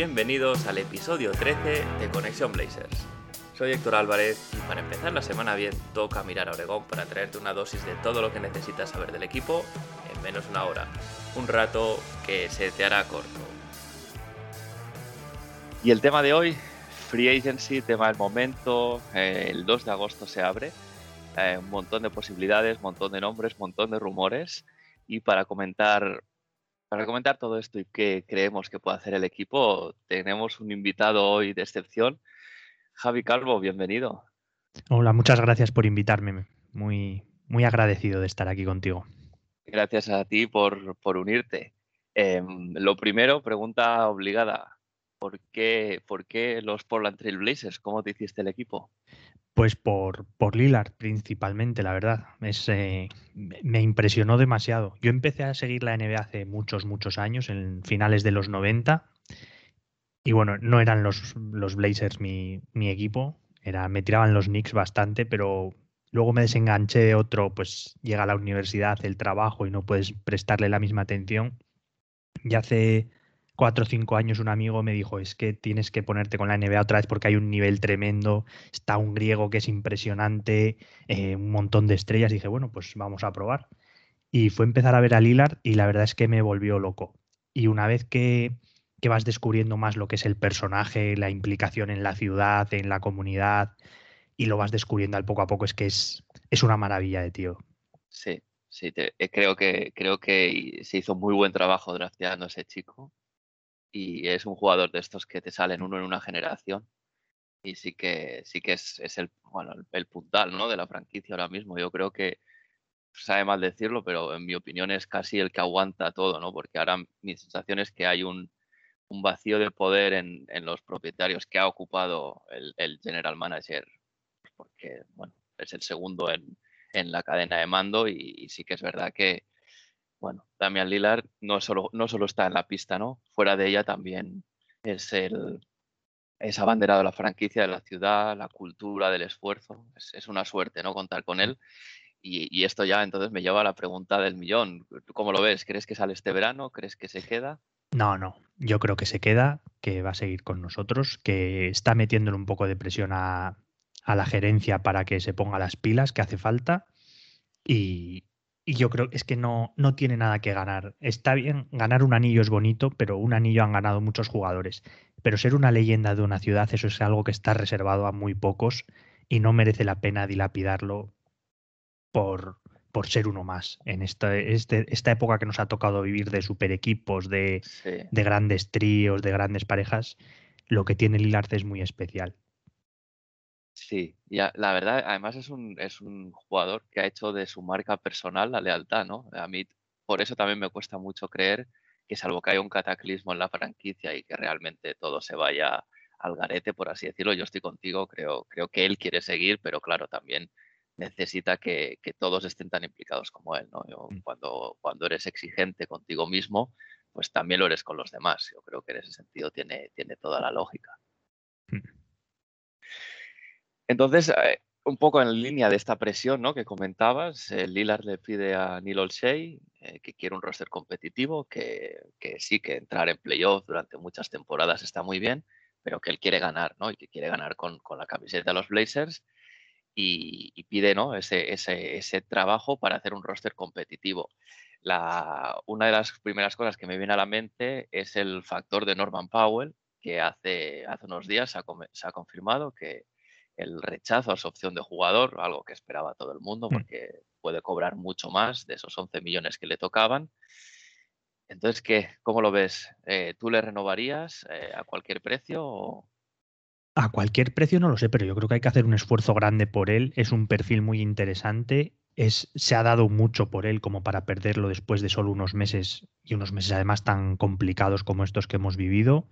Bienvenidos al episodio 13 de Conexión Blazers. Soy Héctor Álvarez y para empezar la semana bien toca mirar a Oregón para traerte una dosis de todo lo que necesitas saber del equipo en menos de una hora. Un rato que se te hará corto. Y el tema de hoy, Free Agency, tema del momento, el 2 de agosto se abre, eh, un montón de posibilidades, montón de nombres, montón de rumores y para comentar para comentar todo esto y qué creemos que puede hacer el equipo, tenemos un invitado hoy de excepción. Javi Calvo, bienvenido. Hola, muchas gracias por invitarme. Muy, muy agradecido de estar aquí contigo. Gracias a ti por, por unirte. Eh, lo primero, pregunta obligada. ¿Por qué, ¿Por qué los Portland Trail Blazers? ¿Cómo te hiciste el equipo? Pues por, por Lillard principalmente, la verdad. Es, eh, me impresionó demasiado. Yo empecé a seguir la NBA hace muchos, muchos años, en finales de los 90. Y bueno, no eran los, los Blazers mi, mi equipo. Era, me tiraban los Knicks bastante, pero luego me desenganché de otro, pues llega a la universidad, el trabajo y no puedes prestarle la misma atención. Y hace cuatro o cinco años un amigo me dijo, es que tienes que ponerte con la NBA otra vez porque hay un nivel tremendo, está un griego que es impresionante, eh, un montón de estrellas. Dije, bueno, pues vamos a probar. Y fue empezar a ver a Lillard y la verdad es que me volvió loco. Y una vez que, que vas descubriendo más lo que es el personaje, la implicación en la ciudad, en la comunidad, y lo vas descubriendo al poco a poco, es que es, es una maravilla de tío. Sí, sí, te, eh, creo, que, creo que se hizo muy buen trabajo drafteando a ese chico y es un jugador de estos que te salen uno en una generación. Y sí que sí que es, es el bueno el, puntal ¿no? de la franquicia ahora mismo. Yo creo que sabe mal decirlo pero en mi opinión es casi el que aguanta todo no porque ahora mi sensación es que hay un, un vacío de poder en, en, los propietarios que ha ocupado el, el, general manager porque bueno es el segundo en, en la cadena de mando y, y sí que es verdad que bueno, Damian Lillard no solo, no solo está en la pista, ¿no? Fuera de ella también es el es abanderado de la franquicia de la ciudad, la cultura del esfuerzo. Es, es una suerte, ¿no? Contar con él. Y, y, esto ya entonces me lleva a la pregunta del millón. ¿Cómo lo ves? ¿Crees que sale este verano? ¿Crees que se queda? No, no. Yo creo que se queda, que va a seguir con nosotros, que está metiéndole un poco de presión a, a la gerencia para que se ponga las pilas que hace falta. Y, y yo creo que es que no, no tiene nada que ganar. Está bien, ganar un anillo es bonito, pero un anillo han ganado muchos jugadores. Pero ser una leyenda de una ciudad, eso es algo que está reservado a muy pocos y no merece la pena dilapidarlo por, por ser uno más. En esta, este, esta época que nos ha tocado vivir de super equipos, de, sí. de grandes tríos, de grandes parejas, lo que tiene Lillard es muy especial. Sí, ya, la verdad, además es un, es un jugador que ha hecho de su marca personal la lealtad, ¿no? A mí, por eso también me cuesta mucho creer que salvo que haya un cataclismo en la franquicia y que realmente todo se vaya al garete, por así decirlo, yo estoy contigo, creo, creo que él quiere seguir, pero claro, también necesita que, que todos estén tan implicados como él, ¿no? Yo, cuando, cuando eres exigente contigo mismo, pues también lo eres con los demás. Yo creo que en ese sentido tiene, tiene toda la lógica. Entonces, eh, un poco en línea de esta presión ¿no? que comentabas, eh, Lillard le pide a Neil Olshey eh, que quiere un roster competitivo, que, sí, que entrar en playoff durante muchas temporadas está muy bien, pero que él quiere ganar, ¿no? Y que quiere ganar con, la camiseta de los Blazers y, y pide, ¿no? Ese, trabajo para hacer un roster competitivo. Una de las primeras cosas que me viene a la mente es el factor de Norman Powell, que hace, hace unos días se ha confirmado que el rechazo a su opción de jugador, algo que esperaba todo el mundo, porque puede cobrar mucho más de esos 11 millones que le tocaban. Entonces, ¿qué? ¿Cómo lo ves? Eh, ¿Tú le renovarías eh, a cualquier precio? O... A cualquier precio no lo sé, pero yo creo que hay que hacer un esfuerzo grande por él. Es un perfil muy interesante. Es, se ha dado mucho por él como para perderlo después de solo unos meses y unos meses además tan complicados como estos que hemos vivido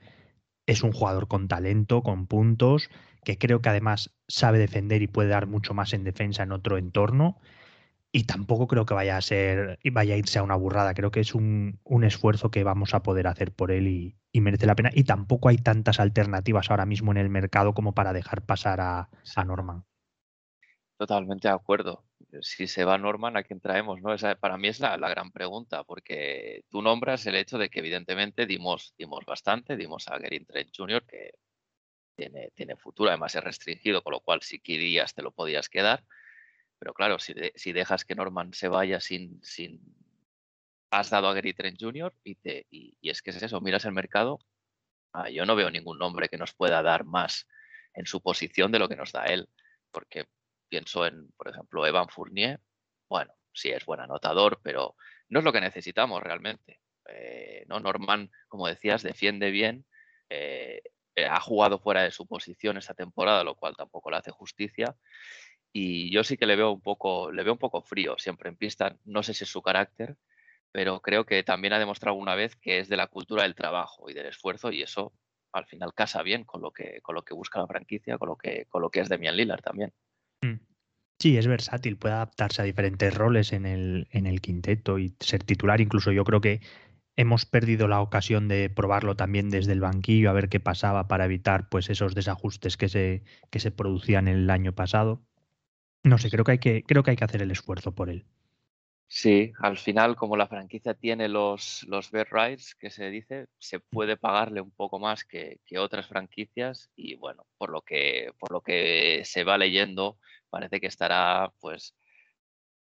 es un jugador con talento, con puntos, que creo que además sabe defender y puede dar mucho más en defensa en otro entorno. Y tampoco creo que vaya a ser, vaya a irse a una burrada. Creo que es un, esfuerzo que vamos a poder hacer por él y, merece la pena. Y tampoco hay tantas alternativas ahora mismo en el mercado como para dejar pasar a, a Norman. Totalmente de acuerdo. Si se va Norman, ¿a quién traemos? ¿no? Esa, para mí es la, gran pregunta, porque tú nombras el hecho de que evidentemente dimos, dimos bastante, dimos a Gerin Trent Jr., que tiene, futuro, además es restringido, con lo cual si querías te lo podías quedar. Pero claro, si, si dejas que Norman se vaya sin, sin has dado a Gary Trent Jr. Y, te, y, es que es eso, miras el mercado, ah, yo no veo ningún nombre que nos pueda dar más en su posición de lo que nos da él, porque pienso en, por ejemplo, Evan Fournier, bueno, sí es buen anotador, pero no es lo que necesitamos realmente. Eh, ¿no? Norman, como decías, defiende bien, eh, ha jugado fuera de su posición esta temporada, lo cual tampoco le hace justicia, y yo sí que le veo un poco, le veo un poco frío siempre en pista. No sé si es su carácter, pero creo que también ha demostrado una vez que es de la cultura del trabajo y del esfuerzo, y eso al final casa bien con lo que, con lo que busca la franquicia, con lo que, con lo que es Demian Lillard también. Mm. Sí, es versátil, puede adaptarse a diferentes roles en el, en el quinteto y ser titular. Incluso yo creo que hemos perdido la ocasión de probarlo también desde el banquillo, a ver qué pasaba para evitar pues esos desajustes que se, que se producían el año pasado. No sé, creo que hay que, creo que hay que hacer el esfuerzo por él. Sí, al final, como la franquicia tiene los, los bed rights, que se dice, se puede pagarle un poco más que, otras franquicias y bueno, por lo que, por lo que se va leyendo, parece que estará pues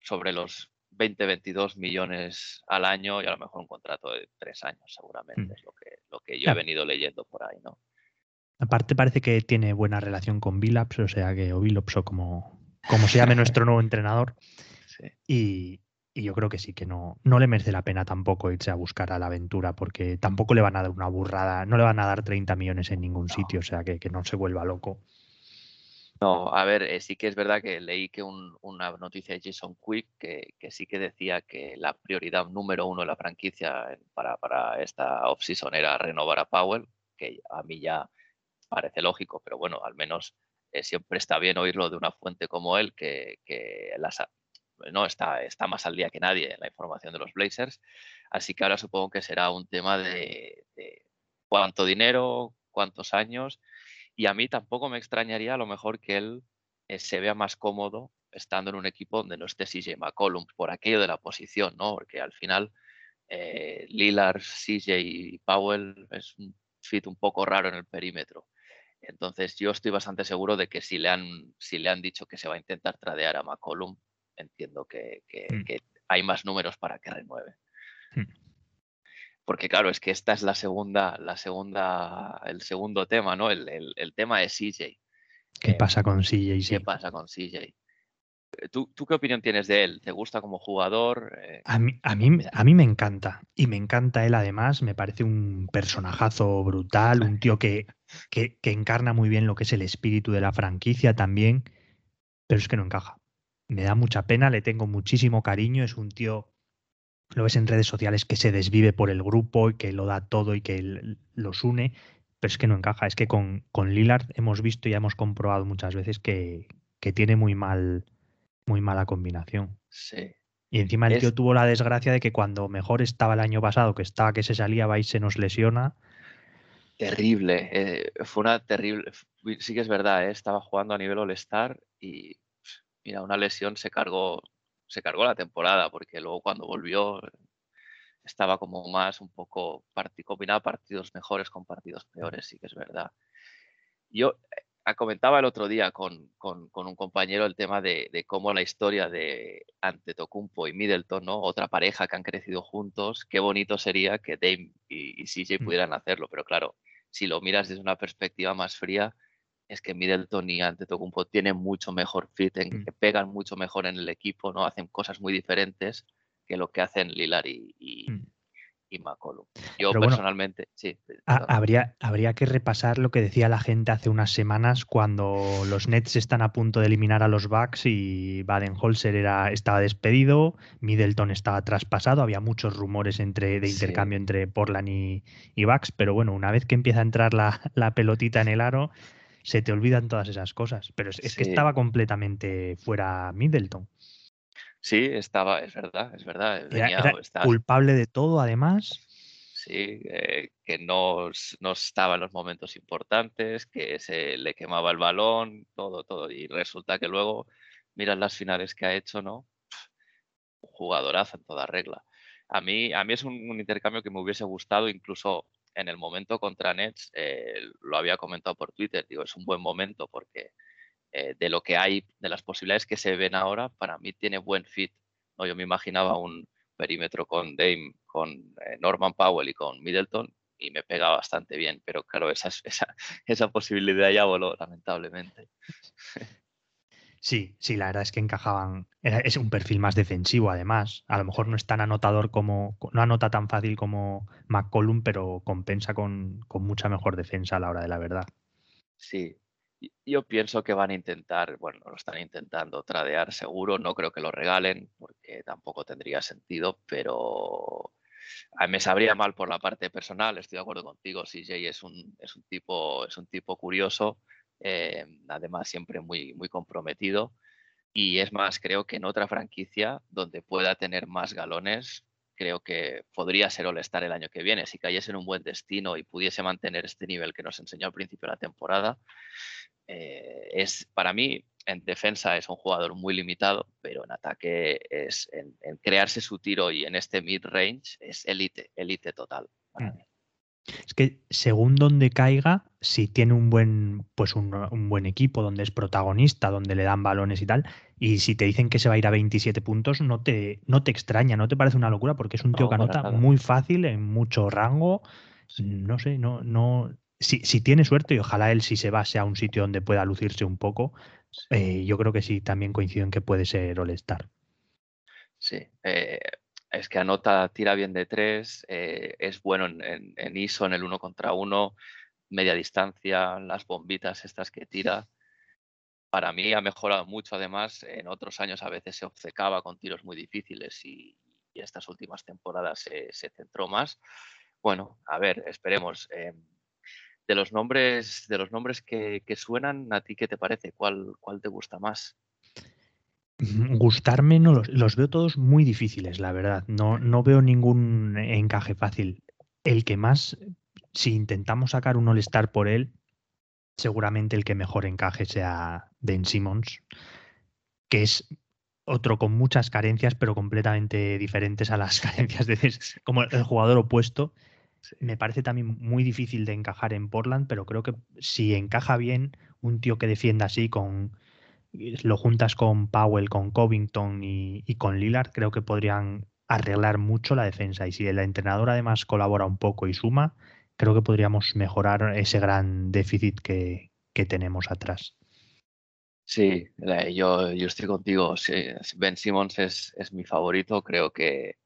sobre los 20, 22 millones al año y a lo mejor un contrato de tres años seguramente, mm. es lo que, lo que yo he venido leyendo por ahí, ¿no? Aparte parece que tiene buena relación con Billups, o sea que, o Billups o como, como se llame nuestro nuevo entrenador. Y, yo creo que sí, que no, no le merece la pena tampoco irse a buscar a la aventura, porque tampoco le van a dar una burrada, no le van a dar 30 millones en ningún sitio, o sea, que, no se vuelva loco. No, a ver, eh, sí que es verdad que leí que una noticia de Jason Quick que, sí que decía que la prioridad número uno de la franquicia para, para esta offseason era renovar a Powell, que a mí ya parece lógico, pero bueno, al menos eh, siempre está bien oírlo de una fuente como él, que, no está más al día que nadie en la información de los Blazers. Así que ahora supongo que será un tema de, cuánto dinero, cuántos años. Y a mí tampoco me extrañaría a lo mejor que él eh, se vea más cómodo estando en un equipo donde no esté CJ McCollum por aquello de la posición, ¿no? Porque al final eh, Lillard, CJ y Powell es un fit un poco raro en el perímetro. Entonces yo estoy bastante seguro de que si le han, si le han dicho que se va a intentar tradear a McCollum, entiendo que, mm. hay más números para que renueve. Mm. Porque claro, es que esta es la segunda, la segunda, el segundo tema, ¿no? El, tema de CJ. ¿Qué pasa con CJ? ¿Qué pasa con CJ? ¿Tú, qué opinión tienes de él? ¿Te gusta como jugador? Eh, a, mí, a, mí, a mí me encanta. Y me encanta él además. Me parece un personajazo brutal, un tío que, que, encarna muy bien lo que es el espíritu de la franquicia también. Pero es que no encaja. Me da mucha pena, le tengo muchísimo cariño. Es un tío, lo ves en redes sociales, que se desvive por el grupo y que lo da todo y que los une. Pero es que no encaja. Es que con, con Lillard hemos visto y hemos comprobado muchas veces que, que tiene muy mal muy mala combinación. Sí. Y encima el tío tuvo la desgracia de que cuando mejor estaba el año pasado, que estaba que se salía, va y se nos lesiona. Terrible, eh, fue una terrible, sí que es verdad, eh, estaba jugando a nivel All-Star y mira, una lesión se cargó, se cargó la temporada, porque luego cuando volvió estaba como más un poco, combinaba partidos mejores con partidos peores, sí que es verdad. Yo, Ah, comentaba el otro día con, un compañero el tema de, cómo la historia de Antetokounmpo y Middleton, ¿no? Otra pareja que han crecido juntos, qué bonito sería que Dame y, CJ mm. pudieran hacerlo, pero claro, si lo miras desde una perspectiva más fría, es que Middleton y Antetokounmpo tienen mucho mejor fit, en, mm. que pegan mucho mejor en el equipo, ¿no? Hacen cosas muy diferentes que lo que hacen Lillard y, y, y McCollum. Yo personalmente, sí. Habría, habría que repasar lo que decía la gente hace unas semanas cuando los Nets están a punto de eliminar a los Bucks y Baden-Holzer era, estaba despedido, Middleton estaba traspasado, había muchos rumores entre, de intercambio entre Portland y, y, Bucks, pero bueno, una vez que empieza a entrar la, la, pelotita en el aro, se te olvidan todas esas cosas. Pero es, que estaba completamente fuera Middleton. Sí, estaba, es verdad, es verdad. Era, culpable de todo, además. Sí, eh, que no, no, estaba en los momentos importantes, que se le quemaba el balón, todo, todo. Y resulta que luego miras las finales que ha hecho, ¿no? Un jugadorazo en toda regla. A mí, a mí es un, intercambio que me hubiese gustado, incluso en el momento contra Nets, eh, lo había comentado por Twitter, digo, es un buen momento porque eh, de lo que hay, de las posibilidades que se ven ahora, para mí tiene buen fit. ¿no? Yo me imaginaba un perímetro con Dame, con eh, Norman Powell y con Middleton y me pega bastante bien, pero claro, esa, esa, esa posibilidad ya voló, lamentablemente. Sí, sí, la verdad es que encajaban. es un perfil más defensivo, además. A lo mejor no es tan anotador como. No anota tan fácil como McCollum, pero compensa con, mucha mejor defensa a la hora de la verdad. Sí, yo pienso que van a intentar, bueno, lo están intentando tradear seguro, no creo que lo regalen porque tampoco tendría sentido, pero me sabría mal por la parte personal, estoy de acuerdo contigo, CJ es un, tipo, es un tipo curioso, eh, además siempre muy, muy comprometido y es más, creo que en otra franquicia donde pueda tener más galones, creo que podría ser All-Star el año que viene. Si cayese en un buen destino y pudiese mantener este nivel que nos enseñó al principio de la temporada, eh, es para mí en defensa es un jugador muy limitado, pero en ataque es en, crearse su tiro y en este mid-range es élite, élite total. Mm. Es que según donde caiga, si tiene un buen, pues un, buen equipo, donde es protagonista, donde le dan balones y tal, y si te dicen que se va a ir a 27 puntos, no te, no te extraña, no te parece una locura, porque es un tío que anota muy fácil, en mucho rango. No sé, no, no. Si, si, tiene suerte, y ojalá él si se va sea un sitio donde pueda lucirse un poco, eh, yo creo que sí, también coincido en que puede ser All-Star. Sí, eh, es que anota, tira bien de tres, eh, es bueno en, ISO, en el uno contra uno, media distancia, las bombitas estas que tira. Para mí ha mejorado mucho, además, en otros años a veces se obcecaba con tiros muy difíciles y, estas últimas temporadas se, centró más. Bueno, a ver, esperemos. Eh, de los nombres, de los nombres que, suenan, ¿a ti qué te parece? ¿Cuál, cuál te gusta más? Gustarme no los, veo todos muy difíciles, la verdad. No, no veo ningún encaje fácil. El que más, si intentamos sacar un All-Star por él, seguramente el que mejor encaje sea Ben Simmons, que es otro con muchas carencias, pero completamente diferentes a las carencias de como el jugador opuesto. Me parece también muy difícil de encajar en Portland, pero creo que si encaja bien un tío que defienda así con lo juntas con Powell, con Covington y, con Lillard, creo que podrían arreglar mucho la defensa. Y si el entrenador además colabora un poco y suma, creo que podríamos mejorar ese gran déficit que, tenemos atrás. Sí, yo, yo estoy contigo. ben Simmons es, es, mi favorito. Creo que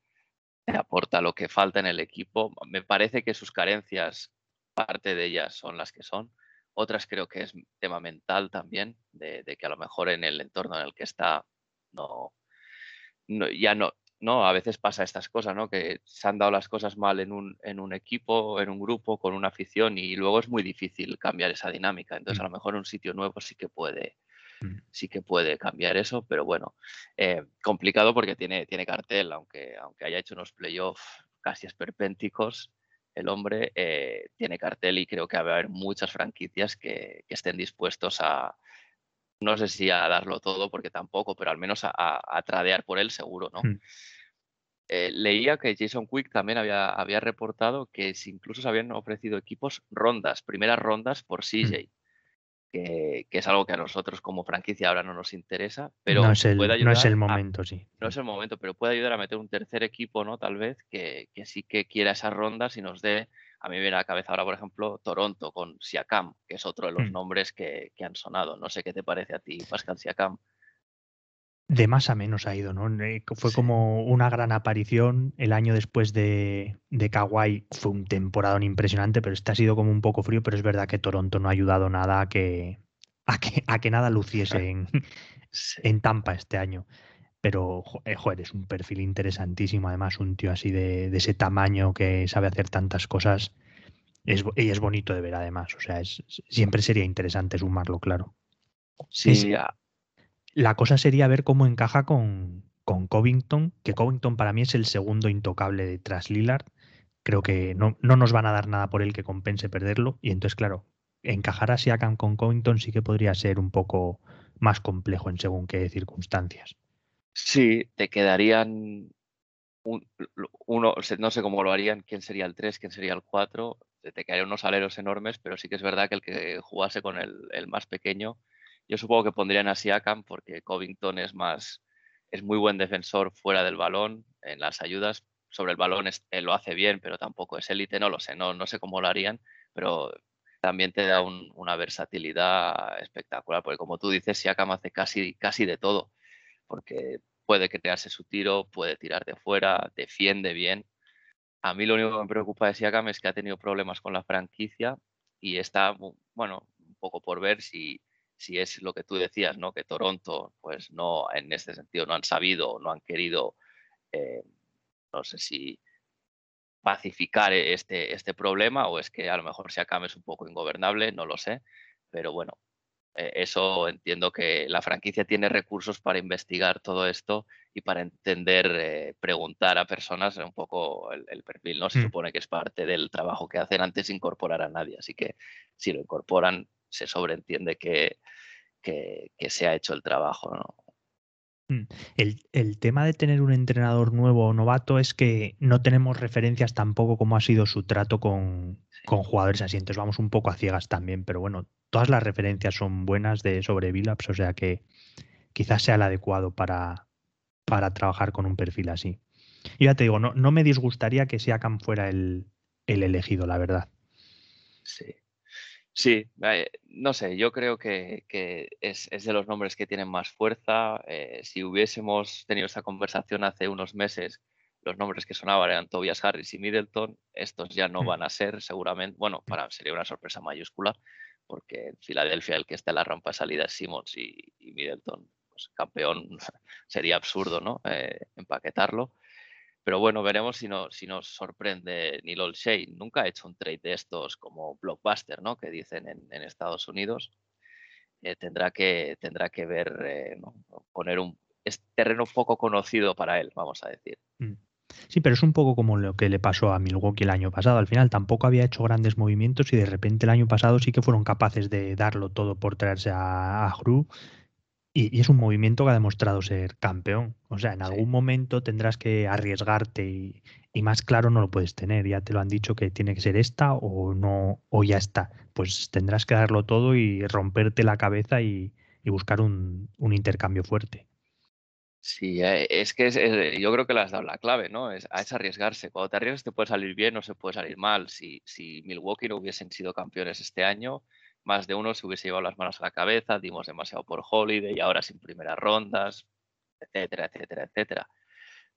aporta lo que falta en el equipo. Me parece que sus carencias, parte de ellas son las que son. Otras creo que es tema mental también, de, que a lo mejor en el entorno en el que está no, ya no, no, a veces pasa estas cosas, ¿no? Que se han dado las cosas mal en un, en un equipo, en un grupo, con una afición y luego es muy difícil cambiar esa dinámica. Entonces a mm. lo mejor un sitio nuevo sí que puede, mm. sí que puede cambiar eso, pero bueno, eh, complicado porque tiene, tiene cartel, aunque, aunque haya hecho unos playoffs casi esperpénticos, el hombre eh, tiene cartel y creo que va a haber muchas franquicias que, estén dispuestos a, no sé si a darlo todo, porque tampoco, pero al menos a, tradear por él seguro, ¿no? Hmm. Eh, leía que Jason Quick también había, había reportado que incluso se habían ofrecido equipos rondas, primeras rondas por hmm. CJ que, es algo que a nosotros como franquicia ahora no nos interesa, pero no es el, no es el momento, sí. No es el momento, pero puede ayudar a meter un tercer equipo, ¿no? Tal vez, que, sí que quiera esas rondas y nos dé, a mí me viene a la cabeza ahora, por ejemplo, Toronto con Siakam, que es otro de los hmm. nombres que, han sonado. No sé qué te parece a ti, Pascal Siakam. De más a menos ha ido, ¿no? Eh, fue como una gran aparición. El año después de, de Kawhi fue un temporadón impresionante, pero este ha sido como un poco frío, pero es verdad que Toronto no ha ayudado nada a que, a que, a que nada luciese en, en Tampa este año. Pero, eh, joder, es un perfil interesantísimo. Además, un tío así de, de ese tamaño que sabe hacer tantas cosas. Es, y es bonito de ver, además. O sea, es, siempre sería interesante sumarlo, claro. Sí, la cosa sería ver cómo encaja con, con Covington, que Covington para mí es el segundo intocable detrás Lillard. Creo que no, no, nos van a dar nada por él que compense perderlo. Y entonces, claro, encajar a Siakam con Covington sí que podría ser un poco más complejo en según qué circunstancias. Sí, te quedarían uno, no sé cómo lo harían, quién sería el 3, quién sería el 4. Te quedarían unos aleros enormes, pero sí que es verdad que el que jugase con el, el más pequeño yo supongo que pondrían a Siakam porque Covington es más, es muy buen defensor fuera del balón, en las ayudas. Sobre el balón lo hace bien, pero tampoco es élite, no lo sé, no, no sé cómo lo harían, pero también te da una versatilidad espectacular, porque como tú dices, Siakam hace casi, casi de todo, porque puede crearse su tiro, puede tirar de fuera, defiende bien. A mí lo único que me preocupa de Siakam es que ha tenido problemas con la franquicia y está, bueno, un poco por ver si, si es lo que tú decías, ¿no? Que Toronto, pues no, en este sentido, no han sabido, no han querido, eh, no sé si pacificar este, este problema o es que a lo mejor Siakam es un poco ingobernable, no lo sé, pero bueno, eh, eso entiendo que la franquicia tiene recursos para investigar todo esto y para entender, eh, preguntar a personas un poco el, perfil, ¿no? Se mm. supone que es parte del trabajo que hacen antes de incorporar a nadie, así que si lo incorporan, se sobreentiende que, que, se ha hecho el trabajo. ¿no? Mm, el, tema de tener un entrenador nuevo o novato es que no tenemos referencias tampoco como ha sido su trato con, con jugadores así. Entonces vamos un poco a ciegas también, pero bueno, todas las referencias son buenas de sobre Villaps, o sea que quizás sea el adecuado para, para trabajar con un perfil así. Y ya te digo, no, no me disgustaría que Siakam fuera el, el elegido, la verdad. Sí. Sí, no sé, yo creo que, es, de los nombres que tienen más fuerza. Eh, si hubiésemos tenido esta conversación hace unos meses, los nombres que sonaban eran Tobias Harris y Middleton. Estos ya no mm. van a ser, seguramente, bueno, para sería una sorpresa mayúscula, porque en Filadelfia el que está en la rampa de salida es Simmons y, Middleton, pues campeón, sería absurdo, ¿no? Eh, empaquetarlo. Pero bueno, veremos si, no, si nos sorprende Neil Olshey. Nunca ha hecho un trade de estos como blockbuster, ¿no? Que dicen en, Estados Unidos. Eh, tendrá, que, tendrá que ver, eh, poner un terreno poco conocido para él, vamos a decir. Mm. Sí, pero es un poco como lo que le pasó a Milwaukee el año pasado. Al final tampoco había hecho grandes movimientos y de repente el año pasado sí que fueron capaces de darlo todo por traerse a, a y, es un movimiento que ha demostrado ser campeón. O sea, en algún momento tendrás que arriesgarte y, más claro no lo puedes tener. Ya te lo han dicho que tiene que ser esta o no, o ya está. Pues tendrás que darlo todo y romperte la cabeza y, buscar un, intercambio fuerte. Sí, eh, es que yo creo que le has dado la clave, ¿no? Es, es arriesgarse. Cuando te arriesgas te puede salir bien o se puede salir mal. Si, si Milwaukee no hubiesen sido campeones este año, más de uno se hubiese llevado las manos a la cabeza, dimos demasiado por Holiday y ahora sin primeras rondas, etcétera, etcétera, etcétera.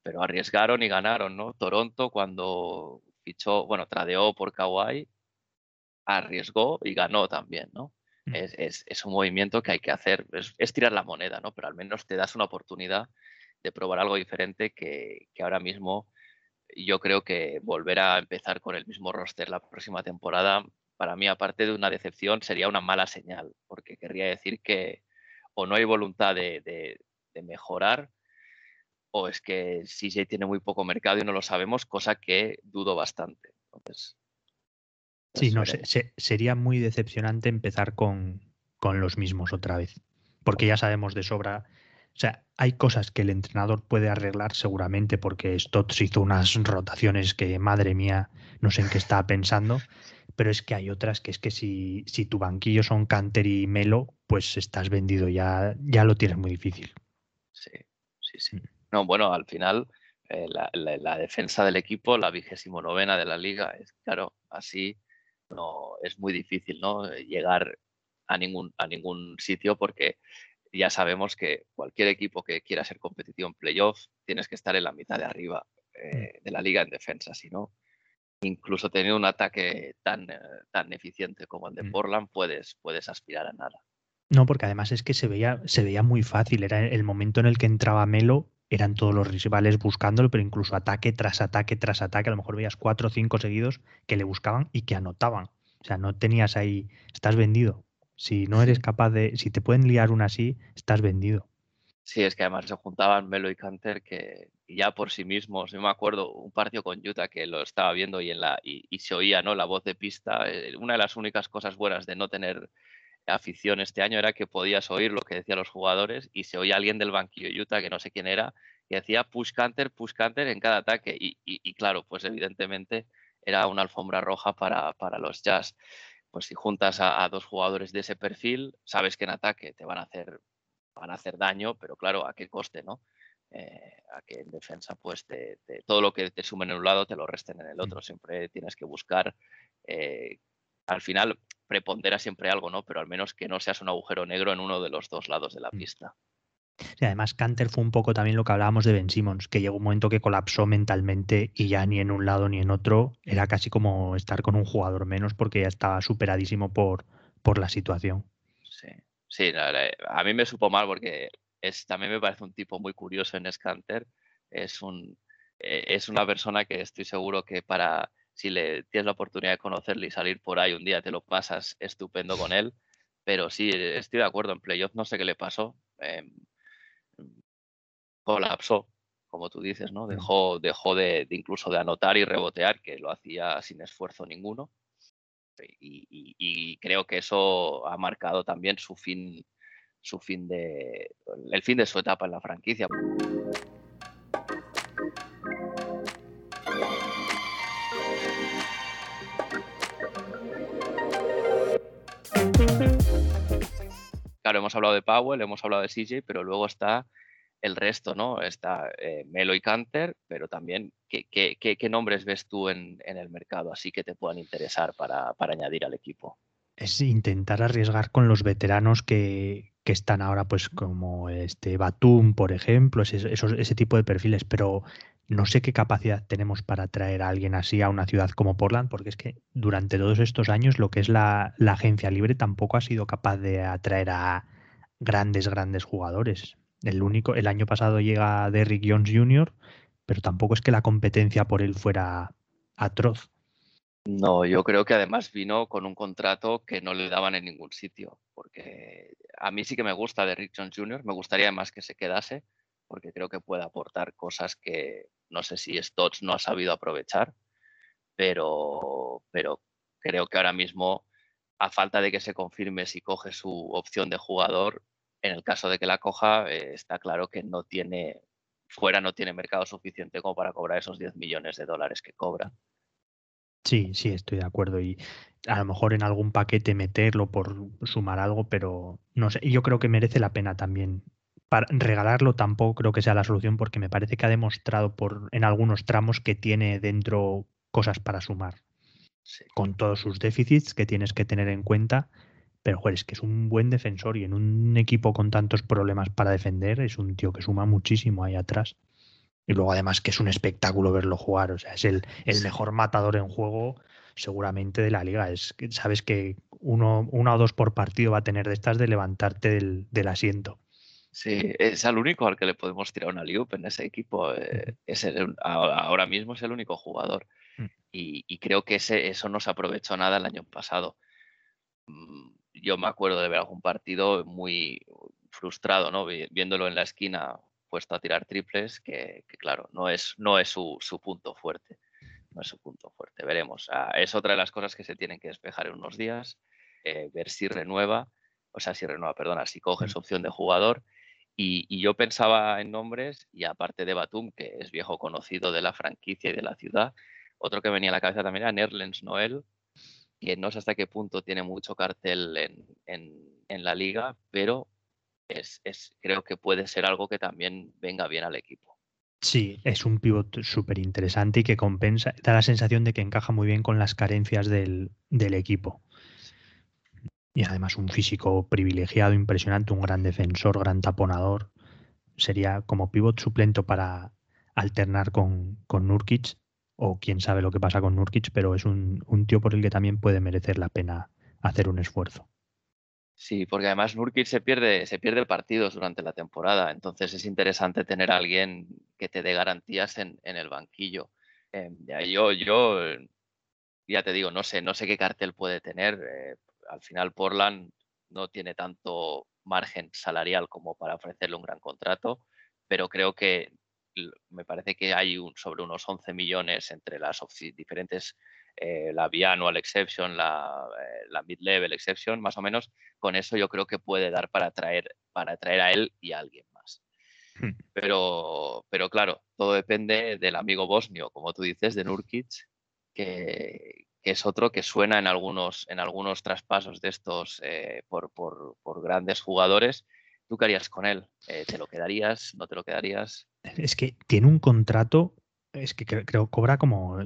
Pero arriesgaron y ganaron, ¿no? Toronto cuando fichó, bueno, tradeó por Kawhi, arriesgó y ganó también, ¿no? Mm. Es, un movimiento que hay que hacer, es, tirar la moneda, ¿no? Pero al menos te das una oportunidad de probar algo diferente que, que ahora mismo yo creo que volver a empezar con el mismo roster la próxima temporada para mí, aparte de una decepción, sería una mala señal, porque querría decir que o no hay voluntad de, mejorar, o es que CJ tiene muy poco mercado y no lo sabemos, cosa que dudo bastante. Entonces, sí, no, sería muy decepcionante empezar con, con los mismos otra vez, porque ya sabemos de sobra o sea, hay cosas que el entrenador puede arreglar seguramente porque Stotts hizo unas rotaciones que, madre mía, no sé en qué estaba pensando, pero es que hay otras que es que si, si tu banquillo son Canter y Melo, pues estás vendido, ya, ya lo tienes muy difícil. Sí, sí, sí. Mm. No, bueno, al final eh, la, defensa del equipo, la vigésimo novena de la liga, es claro, así no es muy difícil, ¿no? Llegar a ningún, a ningún sitio porque ya sabemos que cualquier equipo que quiera ser competitivo en playoff tienes que estar en la mitad de arriba eh, de la liga en defensa, si no, incluso teniendo un ataque tan, eh, tan eficiente como el de Portland, puedes, puedes aspirar a nada. No, porque además es que se veía, se veía muy fácil. Era el momento en el que entraba Melo, eran todos los rivales buscándolo, pero incluso ataque tras ataque tras ataque. A lo mejor veías cuatro o cinco seguidos que le buscaban y que anotaban. O sea, no tenías ahí, estás vendido. Si no eres capaz de, si te pueden liar una así, estás vendido. Sí, es que además se juntaban Melo y Canter que ya por sí mismos, yo me acuerdo un partido con Utah que lo estaba viendo y, en la, y, se oía ¿no? la voz de pista. Eh, una de las únicas cosas buenas de no tener afición este año era que podías oír lo que decían los jugadores y se oía alguien del banquillo Utah, que no sé quién era, que decía push canter, push canter en cada ataque. Y, claro, pues evidentemente era una alfombra roja para, para los Jazz. Pues si juntas a, dos jugadores de ese perfil, sabes que en ataque te van a hacer, van a hacer daño, pero claro, ¿a qué coste, no? Eh, a que en defensa, pues todo lo que te sumen en un lado te lo resten en el otro. Siempre tienes que buscar eh, al final prepondera siempre algo, ¿no? Pero al menos que no seas un agujero negro en uno de los dos lados de la mm. pista. Y además, Canter fue un poco también lo que hablábamos de Ben Simmons, que llegó un momento que colapsó mentalmente y ya ni en un lado ni en otro era casi como estar con un jugador menos porque ya estaba superadísimo por, por la situación. Sí, sí, a mí me supo mal porque es, también me parece un tipo muy curioso en Scanter. Es, un, eh, es una persona que estoy seguro que para si le tienes la oportunidad de conocerle y salir por ahí un día, te lo pasas estupendo con él. Pero sí, estoy de acuerdo, en playoff no sé qué le pasó. Em, colapsó, como tú dices, ¿no? Dejó, dejó de, incluso de anotar y rebotear, que lo hacía sin esfuerzo ninguno. Y, creo que eso ha marcado también su fin, su fin de, el fin de su etapa en la franquicia. Claro, hemos hablado de Powell, hemos hablado de CJ, pero luego está el resto, ¿no? Está eh, Melo y Canter, pero también, ¿qué, nombres ves tú en, el mercado así que te puedan interesar para, añadir al equipo? Es intentar arriesgar con los veteranos que, están ahora, pues como este Batum, por ejemplo, ese, ese tipo de perfiles, pero no sé qué capacidad tenemos para traer a alguien así a una ciudad como Portland, porque es que durante todos estos años lo que es la, la agencia libre tampoco ha sido capaz de atraer a grandes, grandes jugadores. El único, el año pasado llega Derrick Jones Jr., pero tampoco es que la competencia por él fuera atroz. No, yo creo que además vino con un contrato que no le daban en ningún sitio, porque a mí sí que me gusta Derrick Jones Jr., me gustaría más que se quedase, porque creo que puede aportar cosas que no sé si Stotts no ha sabido aprovechar, pero, pero creo que ahora mismo, a falta de que se confirme si coge su opción de jugador, en el caso de que la coja, eh, está claro que no tiene, fuera no tiene mercado suficiente como para cobrar esos 10 millones de dólares que cobra. Sí, sí, estoy de acuerdo. Y a lo mejor en algún paquete meterlo por sumar algo, pero no sé, yo creo que merece la pena también. Para regalarlo tampoco creo que sea la solución porque me parece que ha demostrado por en algunos tramos que tiene dentro cosas para sumar. Con todos sus déficits que tienes que tener en cuenta pero, joder, es que es un buen defensor y en un equipo con tantos problemas para defender es un tío que suma muchísimo ahí atrás. Y luego además que es un espectáculo verlo jugar, o sea, es el, el mejor matador en juego seguramente de la liga. Es que sabes que uno, uno o dos por partido va a tener de estas de levantarte del, del asiento. Sí, es el único al que le podemos tirar una liup en ese equipo. Eh, es ahora mismo es el único jugador. Mm. Y, y, creo que ese, eso no se aprovechó nada el año pasado. Mm, yo me acuerdo de ver algún partido muy frustrado, ¿no? Viéndolo en la esquina puesto a tirar triples, que, claro, no es, no es su, punto fuerte. No es su punto fuerte. Veremos. Ah, es otra de las cosas que se tienen que despejar en unos días, eh, ver si renueva, o sea, si renueva, perdona, si coge su opción de jugador. Y, yo pensaba en nombres, y aparte de Batum, que es viejo conocido de la franquicia y de la ciudad, otro que venía a la cabeza también era Nerlens Noel, que no sé hasta qué punto tiene mucho cartel en, la liga, pero es, creo que puede ser algo que también venga bien al equipo. Sí, es un pivot súper interesante y que compensa, da la sensación de que encaja muy bien con las carencias del, equipo. y además un físico privilegiado, impresionante, un gran defensor, gran taponador. Sería como pivot suplento para alternar con, con Nurkic, o quién sabe lo que pasa con Nurkic, pero es un, un tío por el que también puede merecer la pena hacer un esfuerzo. Sí, porque además Nurkic se pierde, se pierde partidos durante la temporada, entonces es interesante tener a alguien que te dé garantías en, en el banquillo. Eh, yo, yo, ya te digo, no sé, no sé qué cartel puede tener. Eh, al final Portland no tiene tanto margen salarial como para ofrecerle un gran contrato, pero creo que me parece que hay un, sobre unos 11 millones entre las diferentes eh, la biannual exception, la, eh, la mid-level exception, más o menos, con eso yo creo que puede dar para traer, para traer a él y a alguien más. Hmm. Pero, pero claro, todo depende del amigo bosnio, como tú dices, de Nurkic, que, que es otro que suena en algunos, en algunos traspasos de estos eh, por, por, por, grandes jugadores. ¿Tú qué harías con él? ¿Te lo quedarías? ¿No te lo quedarías? Es que tiene un contrato, es que creo, creo cobra como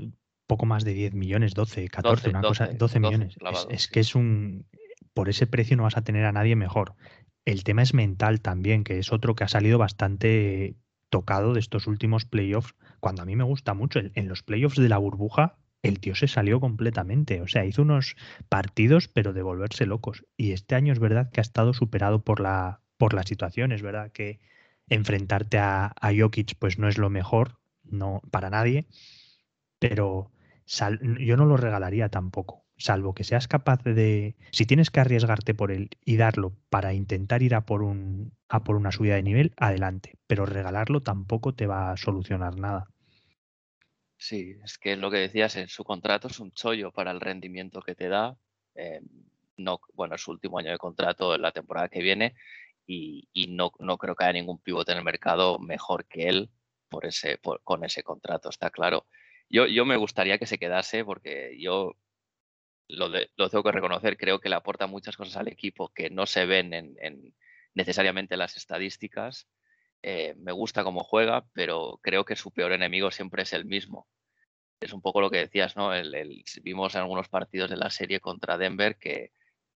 poco más de 10 millones, 12, 14, una cosa, 12 millones. es, que es un. Por ese precio no vas a tener a nadie mejor. El tema es mental también, que es otro que ha salido bastante tocado de estos últimos playoffs. Cuando a mí me gusta mucho, en los playoffs de la burbuja, el tío se salió completamente. O sea, hizo unos partidos, pero de volverse locos. Y este año es verdad que ha estado superado por la, por la situación. Es verdad que enfrentarte a, a Jokic, pues no es lo mejor, no para nadie. Pero yo no lo regalaría tampoco, salvo que seas capaz de, si tienes que arriesgarte por él y darlo para intentar ir a por, un, a por una subida de nivel, adelante, pero regalarlo tampoco te va a solucionar nada. Sí, es que lo que decías, en su contrato es un chollo para el rendimiento que te da. Eh, no, bueno, es su último año de contrato en la temporada que viene y, no, no, creo que haya ningún pivote en el mercado mejor que él por ese, con ese contrato, está claro. Yo, me gustaría que se quedase porque yo lo, lo, tengo que reconocer, creo que le aporta muchas cosas al equipo que no se ven en, en necesariamente las estadísticas. Eh, me gusta cómo juega, pero creo que su peor enemigo siempre es el mismo. Es un poco lo que decías, ¿no? El, vimos en algunos partidos de la serie contra Denver que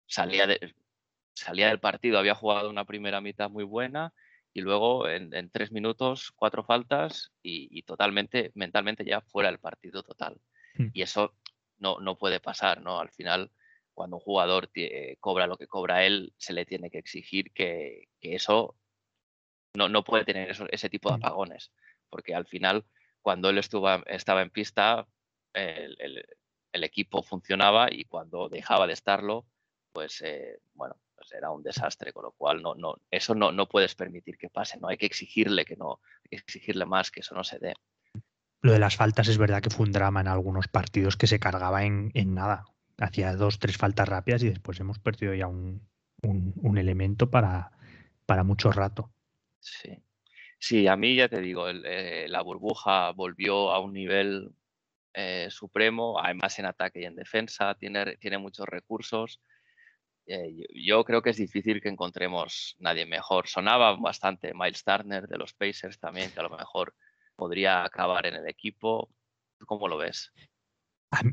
salía, de, salía del partido, había jugado una primera mitad muy buena y luego en, tres minutos, cuatro faltas y, totalmente, mentalmente ya fuera del partido total. Hmm. Y eso no, no puede pasar, ¿no? Al final, cuando un jugador cobra lo que cobra él, se le tiene que exigir que, eso no, no puede tener ese tipo de hmm. apagones, porque al final, cuando él estuvo, estaba en pista, el, el, equipo funcionaba y cuando dejaba de estarlo, pues eh, bueno, era un desastre, con lo cual no, no, eso no, no puedes permitir que pase, no hay que exigirle que no, hay que exigirle más, que eso no se dé. Lo de las faltas es verdad que fue un drama en algunos partidos que se cargaba en, en nada. Hacía dos, tres faltas rápidas y después hemos perdido ya un, un, elemento para, para mucho rato. Sí. Sí, a mí ya te digo, eh, la burbuja volvió a un nivel eh, supremo, además en ataque y en defensa, tiene, tiene muchos recursos. Eh, yo creo que es difícil que encontremos nadie mejor. Sonaba bastante Miles Turner de los Pacers también, que a lo mejor podría acabar en el equipo. ¿Cómo lo ves?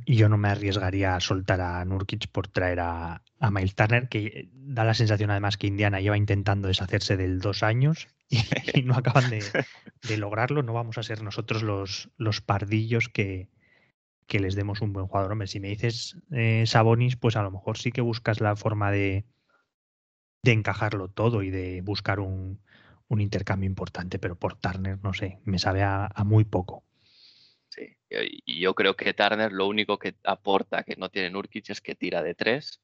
Yo no me arriesgaría a soltar a Nurkic por traer a, Miles Turner, que da la sensación además que Indiana lleva intentando deshacerse del dos años y, no acaban de, de, lograrlo. No vamos a ser nosotros los, los pardillos que, que les demos un buen jugador. Hombre, si me dices eh, Sabonis, pues a lo mejor sí que buscas la forma de, de encajarlo todo y de buscar un, un, intercambio importante, pero por Turner, no sé, me sabe a, muy poco. Sí, y yo creo que Turner lo único que aporta que no tiene Nurkic es que tira de tres,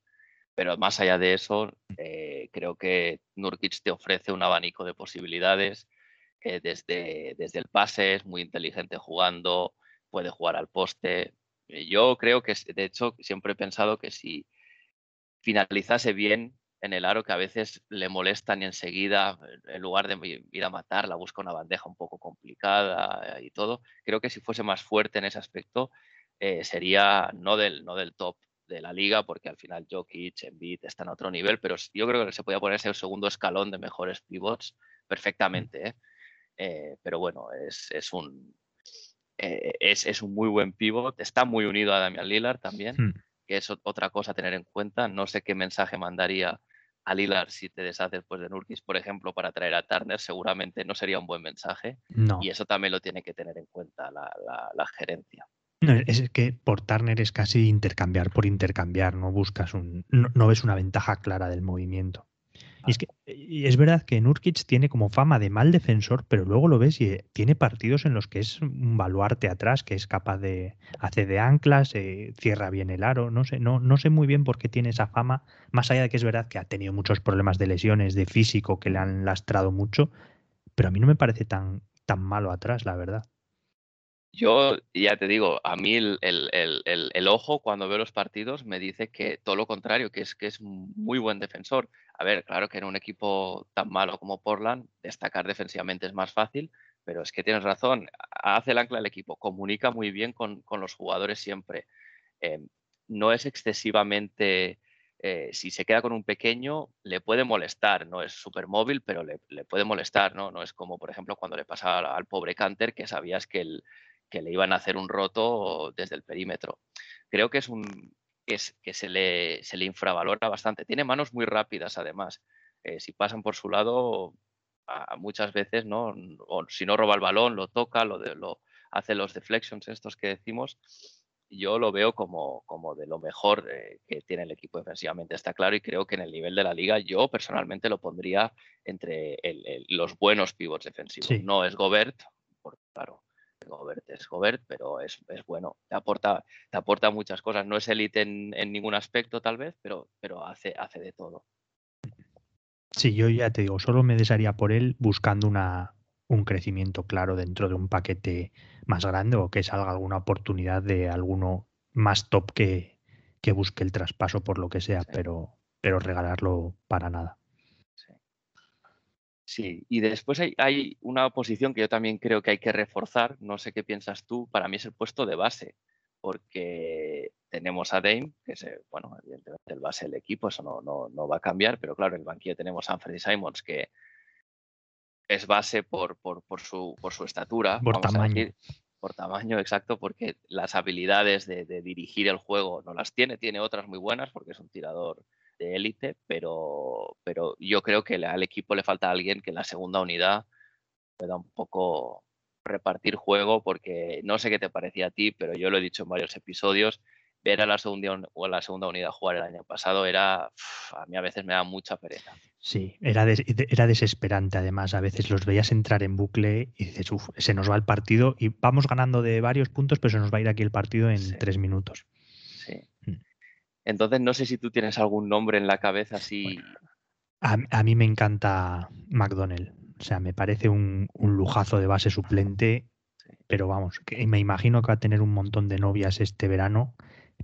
pero más allá de eso, eh, creo que Nurkic te ofrece un abanico de posibilidades. Desde, desde el pase, es muy inteligente jugando, puede jugar al poste. Eh, yo creo que, de hecho, siempre he pensado que si finalizase bien en el aro, que a veces le molestan y enseguida, en lugar de ir a matarla, busca una bandeja un poco complicada y todo, creo que si fuese más fuerte en ese aspecto, eh, sería no del, no del top de la liga, porque al final Jokic, Embiid están a otro nivel, pero yo creo que se podía ponerse el segundo escalón de mejores pivots perfectamente. ¿eh? pero bueno, es, es, un, eh, es, un muy buen pivot, está muy unido a Damian Lillard también. Hmm. que es otra cosa a tener en cuenta. No sé qué mensaje mandaría a Lillard si te deshaces pues, de Nurkis, por ejemplo, para traer a Turner, seguramente no sería un buen mensaje. No. Y eso también lo tiene que tener en cuenta la, la, gerencia. No, es que por Turner es casi intercambiar por intercambiar, no buscas un, no ves una ventaja clara del movimiento. Y es que es verdad que Nurkic tiene como fama de mal defensor, pero luego lo ves y eh, tiene partidos en los que es un baluarte atrás, que es capaz de hacer de anclas, eh, cierra bien el aro, no sé, no, no sé muy bien por qué tiene esa fama, más allá de que es verdad que ha tenido muchos problemas de lesiones, de físico, que le han lastrado mucho, pero a mí no me parece tan, tan malo atrás, la verdad. Yo ya te digo, a mí el, el, ojo cuando veo los partidos me dice que todo lo contrario, que es que es muy buen defensor. A ver, claro que en un equipo tan malo como Portland, destacar defensivamente es más fácil, pero es que tienes razón, hace el ancla el equipo, comunica muy bien con, los jugadores siempre. Em, no es excesivamente, eh, si se queda con un pequeño, le puede molestar, no es súper móvil, pero le, puede molestar, ¿no? No es como, por ejemplo, cuando le pasaba al pobre Canter, que sabías que el que le iban a hacer un roto desde el perímetro. Creo que es un es, que se le, se le infravalora bastante. Tiene manos muy rápidas, además. Eh, si pasan por su lado, muchas veces, ¿no? O si no roba el balón, lo toca, lo, lo hace los deflections estos que decimos. Yo lo veo como, como de lo mejor eh, que tiene el equipo defensivamente, está claro, y creo que en el nivel de la liga yo personalmente lo pondría entre los buenos pivots defensivos. No es Gobert, por, claro, Gobert es Gobert, pero es, bueno, te aporta, te aporta muchas cosas. No es élite en, ningún aspecto, tal vez, pero, pero hace, hace de todo. Sí, yo ya te digo, solo me desearía por él buscando una, un crecimiento claro dentro de un paquete más grande o que salga alguna oportunidad de alguno más top que, que busque el traspaso por lo que sea, pero, pero regalarlo para nada. Sí, y después hay, una posición que yo también creo que hay que reforzar, no sé qué piensas tú, para mí es el puesto de base, porque tenemos a Dame, que es, eh, bueno, evidentemente el base del equipo, eso no, no, va a cambiar, pero claro, en el banquillo tenemos a Anthony Simons, que es base por, por, por, su, por su estatura. Por tamaño. por tamaño, exacto, porque las habilidades de, de dirigir el juego no las tiene, tiene otras muy buenas, porque es un tirador de élite, pero, pero yo creo que al equipo le falta alguien que en la segunda unidad pueda un poco repartir juego, porque no sé qué te parecía a ti, pero yo lo he dicho en varios episodios, ver a la segunda, o la segunda unidad jugar el año pasado era, a mí a veces me da mucha pereza. Sí, era, era desesperante además, a veces los veías entrar en bucle y dices, uff, se nos va el partido y vamos ganando de varios puntos, pero se nos va a ir aquí el partido en tres minutos. Entonces, no sé si tú tienes algún nombre en la cabeza así. a, mí me encanta McDonnell. O sea, me parece un, lujazo de base suplente. Pero vamos, que me imagino que va a tener un montón de novias este verano.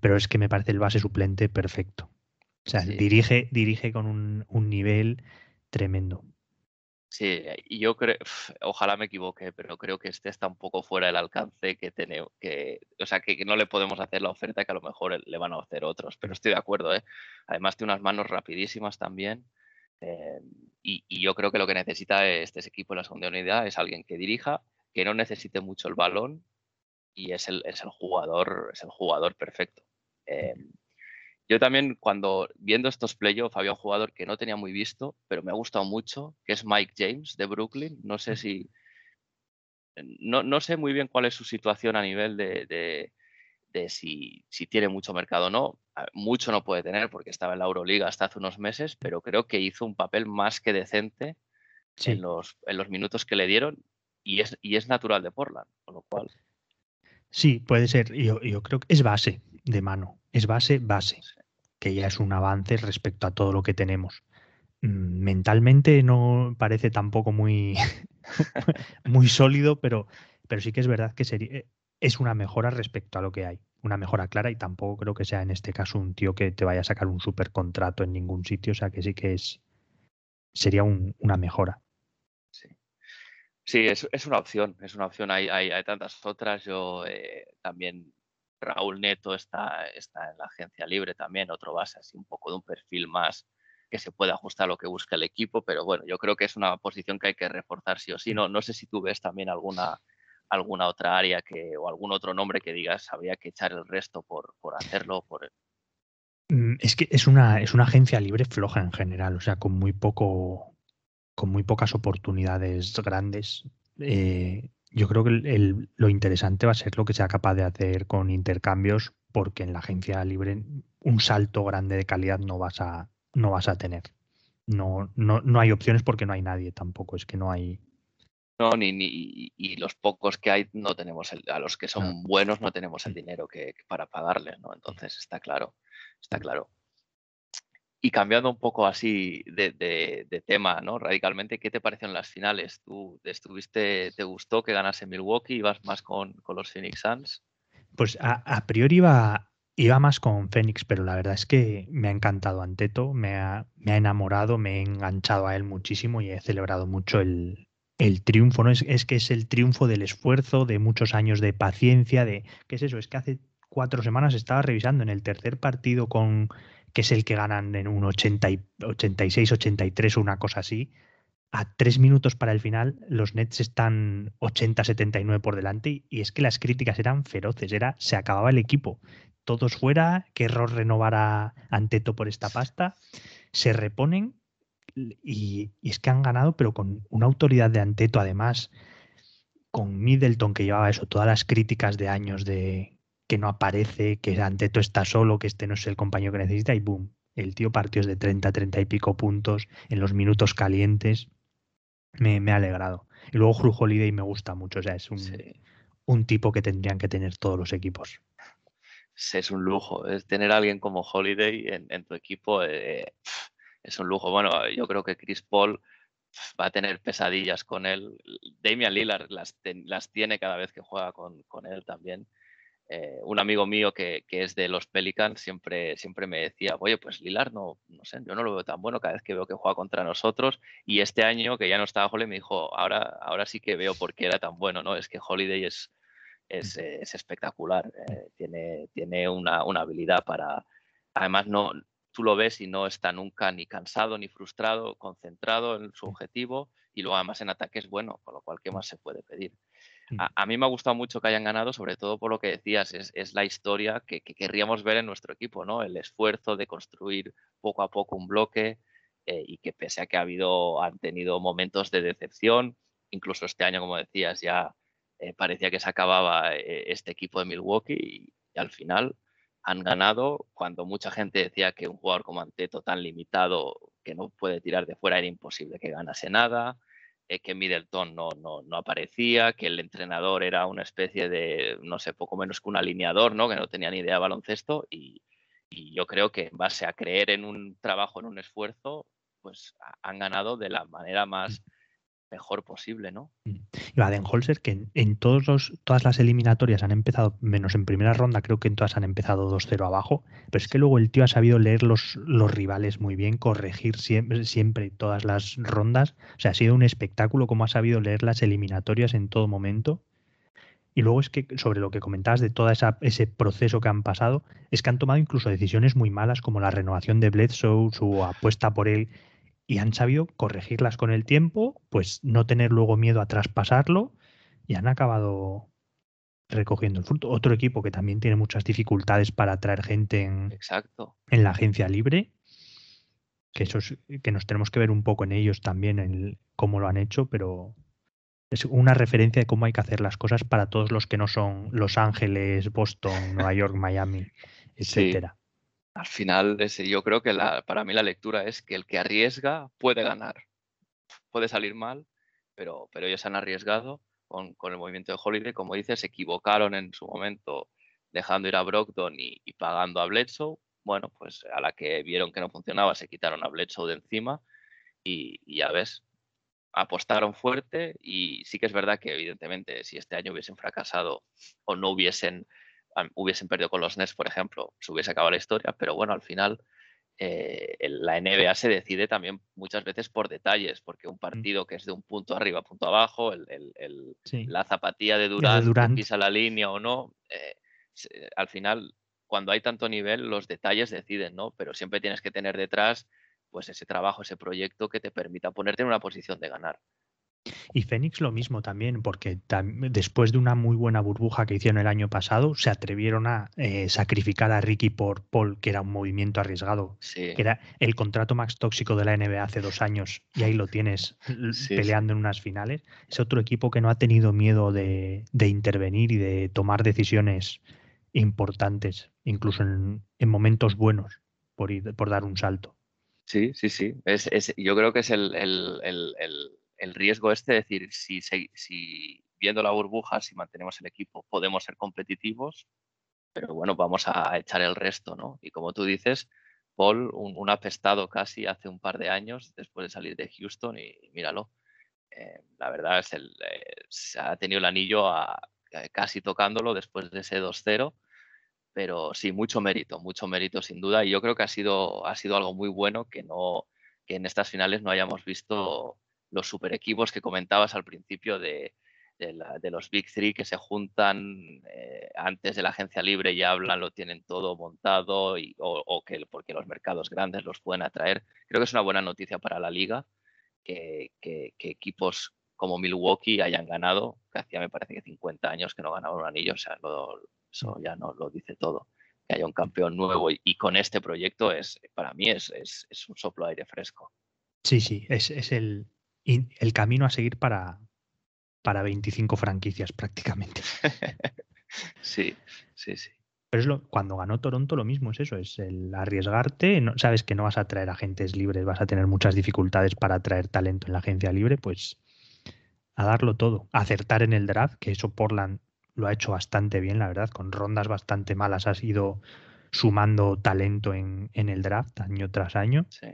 Pero es que me parece el base suplente perfecto. O sea, dirige, dirige con un nivel tremendo. Sí, y yo creo, ojalá me equivoque, pero creo que este está un poco fuera del alcance que tenemos, que, o sea, que, no le podemos hacer la oferta que a lo mejor le van a hacer otros, pero estoy de acuerdo, ¿eh? Además tiene unas manos rapidísimas también, eh, y, yo creo que lo que necesita este equipo en la segunda unidad es alguien que dirija, que no necesite mucho el balón, y es el, es el jugador, es el jugador perfecto. Eh, yo también cuando viendo estos playoffs había un jugador que no tenía muy visto, pero me ha gustado mucho, que es Mike James de Brooklyn. No sé si... No, no sé muy bien cuál es su situación a nivel de, de, si, si, tiene mucho mercado o no. Mucho no puede tener porque estaba en la Euroliga hasta hace unos meses, pero creo que hizo un papel más que decente en, los, en los minutos que le dieron y es, y es natural de Portland, con lo cual... Sí, puede ser. Yo, yo creo que es base de mano. Es base, base que ya es un avance respecto a todo lo que tenemos. Mm, mentalmente no parece tampoco muy, muy sólido, pero, pero sí que es verdad que sería, eh, es una mejora respecto a lo que hay. Una mejora clara y tampoco creo que sea en este caso un tío que te vaya a sacar un super contrato en ningún sitio. O sea que sí que es sería una mejora. Sí. Sí, es, es, una opción, es una opción. Hay, hay, hay tantas otras. Yo eh, también Raúl Neto está, está en la agencia libre también, otro base así un poco de un perfil más que se puede ajustar a lo que busca el equipo, pero bueno, yo creo que es una posición que hay que reforzar sí o sí. No, no sé si tú ves también alguna, alguna otra área que, o algún otro nombre que digas habría que echar el resto por, por hacerlo. Por... Mm, es que es una, es una agencia libre floja en general, o sea, con muy poco, con muy pocas oportunidades grandes. Eh, yo creo que lo interesante va a ser lo que sea capaz de hacer con intercambios, porque en la agencia libre un salto grande de calidad no vas a, no vas a tener. No, no, no hay opciones porque no hay nadie tampoco, es que no hay. No, ni, ni y los pocos que hay no tenemos el, a los que son buenos no tenemos el dinero que, para pagarles, ¿no? Entonces está claro, está claro. Y cambiando un poco así de, tema, ¿no? Radicalmente, ¿qué te parecieron las finales? ¿Tú estuviste, te gustó que ganase Milwaukee? ¿Ibas más con, los Phoenix Suns? Pues a, priori iba, iba más con Phoenix, pero la verdad es que me ha encantado Anteto, me ha, me ha enamorado, me he enganchado a él muchísimo y he celebrado mucho el, triunfo, ¿no? Es, es, que es el triunfo del esfuerzo, de muchos años de paciencia, de ¿qué es eso? Es que hace cuatro semanas estaba revisando en el tercer partido con que es el que ganan en un 80 y, 86, 83 o una cosa así, a tres minutos para el final los Nets están 80-79 por delante y es que las críticas eran feroces, era se acababa el equipo, todos fuera, qué error renovar a Anteto por esta pasta, se reponen y, y, es que han ganado pero con una autoridad de Anteto además, con Middleton que llevaba eso, todas las críticas de años de que no aparece, que Anteto está solo, que este no es el compañero que necesita y boom, el tío partió de 30, 30 y pico puntos en los minutos calientes. Me, me ha alegrado. Y luego Hru Holiday me gusta mucho, o sea, es un, un tipo que tendrían que tener todos los equipos. Es un lujo, es tener a alguien como Holiday en, tu equipo eh, es un lujo. Bueno, yo creo que Chris Paul va a tener pesadillas con él. Damian Lillard las, las tiene cada vez que juega con, con él también. Eh, un amigo mío que, es de los Pelicans siempre, siempre me decía, oye, pues Lilar no, no sé, yo no lo veo tan bueno cada vez que veo que juega contra nosotros. Y este año, que ya no estaba Holiday, me dijo, ahora, ahora sí que veo por qué era tan bueno, ¿no? Es que Holiday es, es, espectacular, eh, tiene, tiene una, una, habilidad para, además no, tú lo ves y no está nunca ni cansado ni frustrado, concentrado en su objetivo y luego además en ataque es bueno, con lo cual, ¿qué más se puede pedir? Mm. A, mí me ha gustado mucho que hayan ganado, sobre todo por lo que decías, es, la historia que, querríamos ver en nuestro equipo, ¿no? El esfuerzo de construir poco a poco un bloque eh, y que pese a que ha habido, han tenido momentos de decepción, incluso este año, como decías, ya eh, parecía que se acababa eh, este equipo de Milwaukee y, al final han ganado cuando mucha gente decía que un jugador como Anteto tan limitado que no puede tirar de fuera era imposible que ganase nada eh, que Middleton no, no, no, aparecía, que el entrenador era una especie de, no sé, poco menos que un alineador, ¿no? que no tenía ni idea de baloncesto y, y yo creo que en base a creer en un trabajo, en un esfuerzo, pues han ganado de la manera más mejor posible, ¿no? Mm. Y Baden-Holzer, que en, todos los, todas las eliminatorias han empezado, menos en primera ronda, creo que en todas han empezado 2-0 abajo, pero es que luego el tío ha sabido leer los, los rivales muy bien, corregir siempre, siempre todas las rondas. O sea, ha sido un espectáculo cómo ha sabido leer las eliminatorias en todo momento. Y luego es que sobre lo que comentabas de todo ese proceso que han pasado, es que han tomado incluso decisiones muy malas como la renovación de Bledsoe, su apuesta por él y han sabido corregirlas con el tiempo, pues no tener luego miedo a traspasarlo y han acabado recogiendo el fruto. Otro equipo que también tiene muchas dificultades para atraer gente en, Exacto. en la agencia libre, que, eso que nos tenemos que ver un poco en ellos también, en cómo lo han hecho, pero es una referencia de cómo hay que hacer las cosas para todos los que no son Los Ángeles, Boston, Nueva York, Miami, etcétera al final yo creo que para mí la lectura es que el que arriesga puede ganar. Puede salir mal, pero, pero ellos han arriesgado con, el movimiento de Holiday. Como dices, se equivocaron en su momento dejando ir a Brogdon y, pagando a Bledsoe. Bueno, pues a la que vieron que no funcionaba, se quitaron a Bledsoe de encima y, y ya ves, apostaron fuerte y sí que es verdad que evidentemente si este año hubiesen fracasado o no hubiesen hubiesen perdido con los Nets, por ejemplo, se hubiese acabado la historia, pero bueno, al final eh, la NBA se decide también muchas veces por detalles, porque un mm. partido que es de un punto arriba, punto abajo, el, la zapatilla de Durant, pisa la línea o no, eh, al final, cuando hay tanto nivel, los detalles deciden, ¿no? Pero siempre tienes que tener detrás pues ese trabajo, ese proyecto que te permita ponerte en una posición de ganar. Y Fénix lo mismo también, porque después de una muy buena burbuja que hicieron el año pasado, se atrevieron a eh, sacrificar a Ricky por Paul, que era un movimiento arriesgado, que era el contrato más tóxico de la NBA hace dos años, y ahí lo tienes peleando en unas finales. Es otro equipo que no ha tenido miedo de, intervenir y de tomar decisiones importantes, incluso en, momentos buenos, por, por dar un salto. Sí, sí, sí. Es, yo creo que es el el riesgo este, es decir, si, viendo la burbuja, si mantenemos el equipo, podemos ser competitivos, pero bueno, vamos a echar el resto, ¿no? Y como tú dices, Paul, un, apestado casi hace un par de años después de salir de Houston y, míralo, eh, la verdad es el, eh, se ha tenido el anillo casi tocándolo después de ese 2-0, pero sí, mucho mérito, mucho mérito sin duda y yo creo que ha sido, ha sido algo muy bueno que, no, que en estas finales no hayamos visto los super equipos que comentabas al principio de, los Big Three que se juntan eh, antes de la agencia libre y hablan, lo tienen todo montado y, o, que porque los mercados grandes los pueden atraer. Creo que es una buena noticia para la liga que, equipos como Milwaukee hayan ganado, que hacía me parece que 50 años que no ganaban un anillo, o sea, eso ya no lo dice todo. Que haya un campeón nuevo y, con este proyecto es para mí es, es, un soplo de aire fresco. Sí, sí, es, es el, el camino a seguir para, para 25 franquicias prácticamente. sí, sí, sí. Pero es lo, cuando ganó Toronto lo mismo es eso, es el arriesgarte, no, sabes que no vas a traer agentes libres, vas a tener muchas dificultades para atraer talento en la agencia libre, pues a darlo todo, acertar en el draft, que eso Portland lo ha hecho bastante bien, la verdad, con rondas bastante malas has ido sumando talento en, en el draft año tras año. Sí.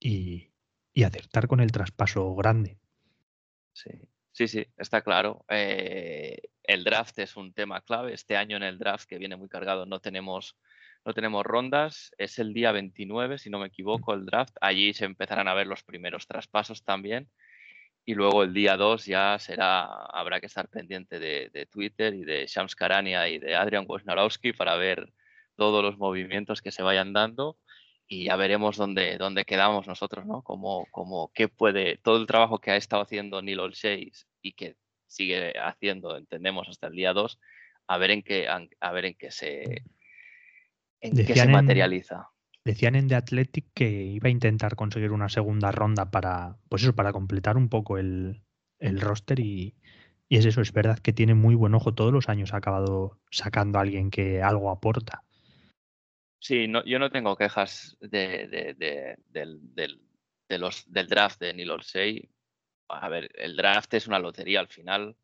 Y, y acertar con el traspaso grande. Sí, sí, sí, está claro. Eh, el draft es un tema clave. Este año en el draft que viene muy cargado no tenemos, no tenemos rondas. Es el día 29, si no me equivoco, el draft. Allí se empezarán a ver los primeros traspasos también. Y luego el día 2 ya será, habrá que estar pendiente de, Twitter y de Shams Karania y de Adrian Wojnarowski para ver todos los movimientos que se vayan dando y ya veremos dónde, dónde quedamos nosotros, ¿no? Como, como qué puede, todo el trabajo que ha estado haciendo Neil Olshey y que sigue haciendo, entendemos, hasta el día 2, a ver en qué, a ver en qué se, en qué se materializa. decían en The Athletic que iba a intentar conseguir una segunda ronda para, pues eso, para completar un poco el, el roster y, y es eso, es verdad que tiene muy buen ojo todos los años, ha acabado sacando a alguien que algo aporta. Sí, no, yo no tengo quejas de, del, los, del draft de Neil Olsey. A ver, el draft es una lotería al final.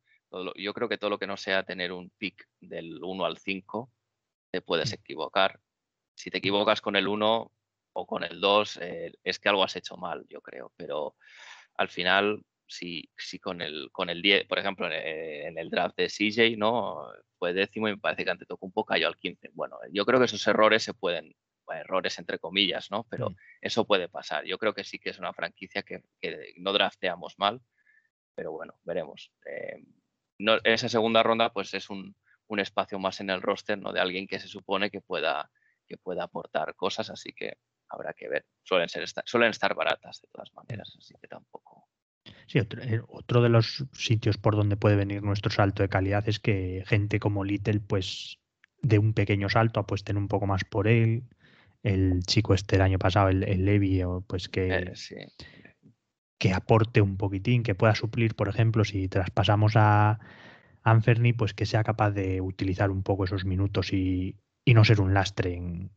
yo creo que todo lo que no sea tener un pick del 1 al 5, te puedes mm. equivocar. Si te equivocas con el 1 o con el 2, eh, es que algo has hecho mal, yo creo. Pero al final si, si con el con el 10, por ejemplo, eh, en, el draft de CJ, ¿no? Fue décimo y me parece que ante un cayó al 15. Bueno, yo creo que esos errores se pueden, errores entre comillas, ¿no? Pero eso puede pasar. Yo creo que sí que es una franquicia que, no drafteamos mal, pero bueno, veremos. Eh, no, esa segunda ronda, pues es un, un, espacio más en el roster, ¿no? De alguien que se supone que pueda, que pueda aportar cosas, así que habrá que ver. Suelen, ser, suelen estar baratas de todas maneras, así que tampoco. Sí, eh, otro, de los sitios por donde puede venir nuestro salto de calidad es que gente como Little, pues de un pequeño salto apuesten un poco más por él. El chico este el año pasado, el, el Levi, pues que, eh, que aporte un poquitín, que pueda suplir, por ejemplo, si traspasamos a Anferni, pues que sea capaz de utilizar un poco esos minutos y, no ser un lastre en,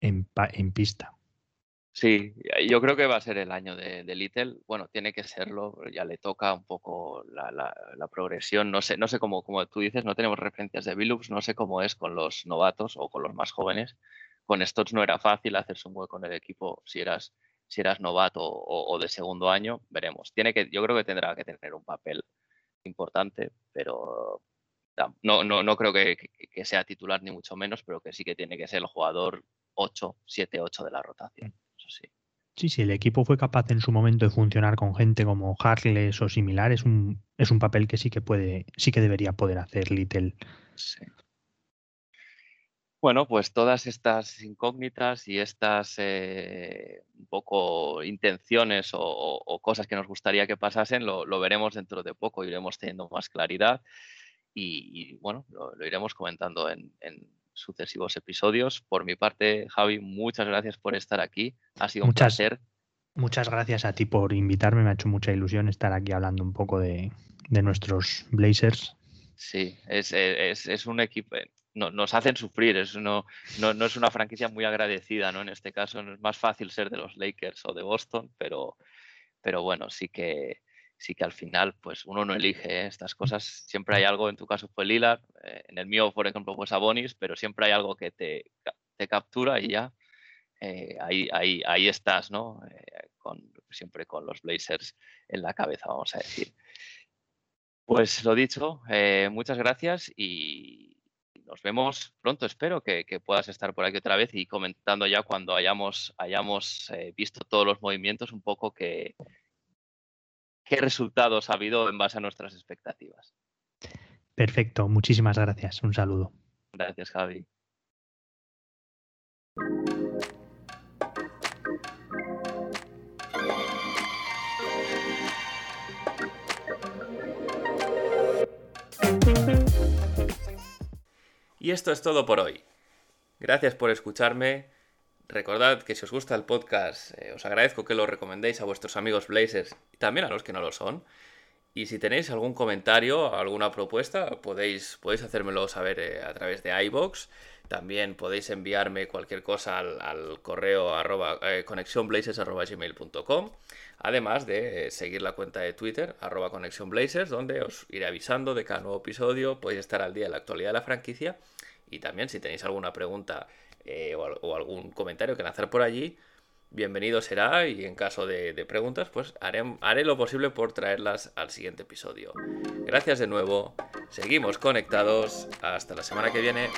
en pista. Sí, yo creo que va a ser el año de, Little. Bueno, tiene que serlo, ya le toca un poco la, progresión. No sé, no sé cómo, como tú dices, no tenemos referencias de Billups, no sé cómo es con los novatos o con los más jóvenes. Con Stotts no era fácil hacerse un hueco en el equipo si eras, si eras novato o, de segundo año, veremos. Tiene que, yo creo que tendrá que tener un papel importante, pero no, no, no creo que, que sea titular ni mucho menos, pero que sí que tiene que ser el jugador 8, 7, 8 de la rotación sí. Sí, sí, el equipo fue capaz en su momento de funcionar con gente como Harles o similar, es un, es un papel que sí que puede, sí que debería poder hacer Little. Bueno, pues todas estas incógnitas y estas eh, un poco intenciones o, cosas que nos gustaría que pasasen lo, veremos dentro de poco, iremos teniendo más claridad y, bueno, lo, iremos comentando en, sucesivos episodios. Por mi parte, Javi, muchas gracias por estar aquí. Ha sido un placer. Muchas gracias a ti por invitarme, me ha hecho mucha ilusión estar aquí hablando un poco de, nuestros Blazers. Sí, es, es un equipo, no, nos hacen sufrir, es, no, no, es una franquicia muy agradecida, ¿no? En este caso no es más fácil ser de los Lakers o de Boston, pero, pero bueno, sí que, sí que al final pues uno no elige ¿eh? estas cosas. Siempre hay algo, en tu caso fue Lillard, eh, en el mío, por ejemplo, pues Abonis, pero siempre hay algo que te, te captura y ya eh, ahí, ahí, ahí estás, ¿no? con, siempre con los Blazers en la cabeza, vamos a decir. Pues lo dicho, muchas gracias y, nos vemos pronto, espero que, puedas estar por aquí otra vez y comentando ya cuando hayamos, hayamos eh, visto todos los movimientos un poco qué resultados ha habido en base a nuestras expectativas. Perfecto, muchísimas gracias. Un saludo. Gracias, Javi. Y esto es todo por hoy. Gracias por escucharme. Recordad que si os gusta el podcast, eh, os agradezco que lo recomendéis a vuestros amigos Blazers y también a los que no lo son. Y si tenéis algún comentario, alguna propuesta, podéis, podéis hacérmelo saber eh, a través de iBox. También podéis enviarme cualquier cosa al, correo arroba, eh, Además de seguir la cuenta de Twitter, arroba conexionblazers, donde os iré avisando de cada nuevo episodio. Podéis estar al día de la actualidad de la franquicia. Y también si tenéis alguna pregunta eh, o, algún comentario que lanzar por allí, bienvenido será y en caso de, preguntas, pues haré, haré, lo posible por traerlas al siguiente episodio. Gracias de nuevo, seguimos conectados, hasta la semana que viene.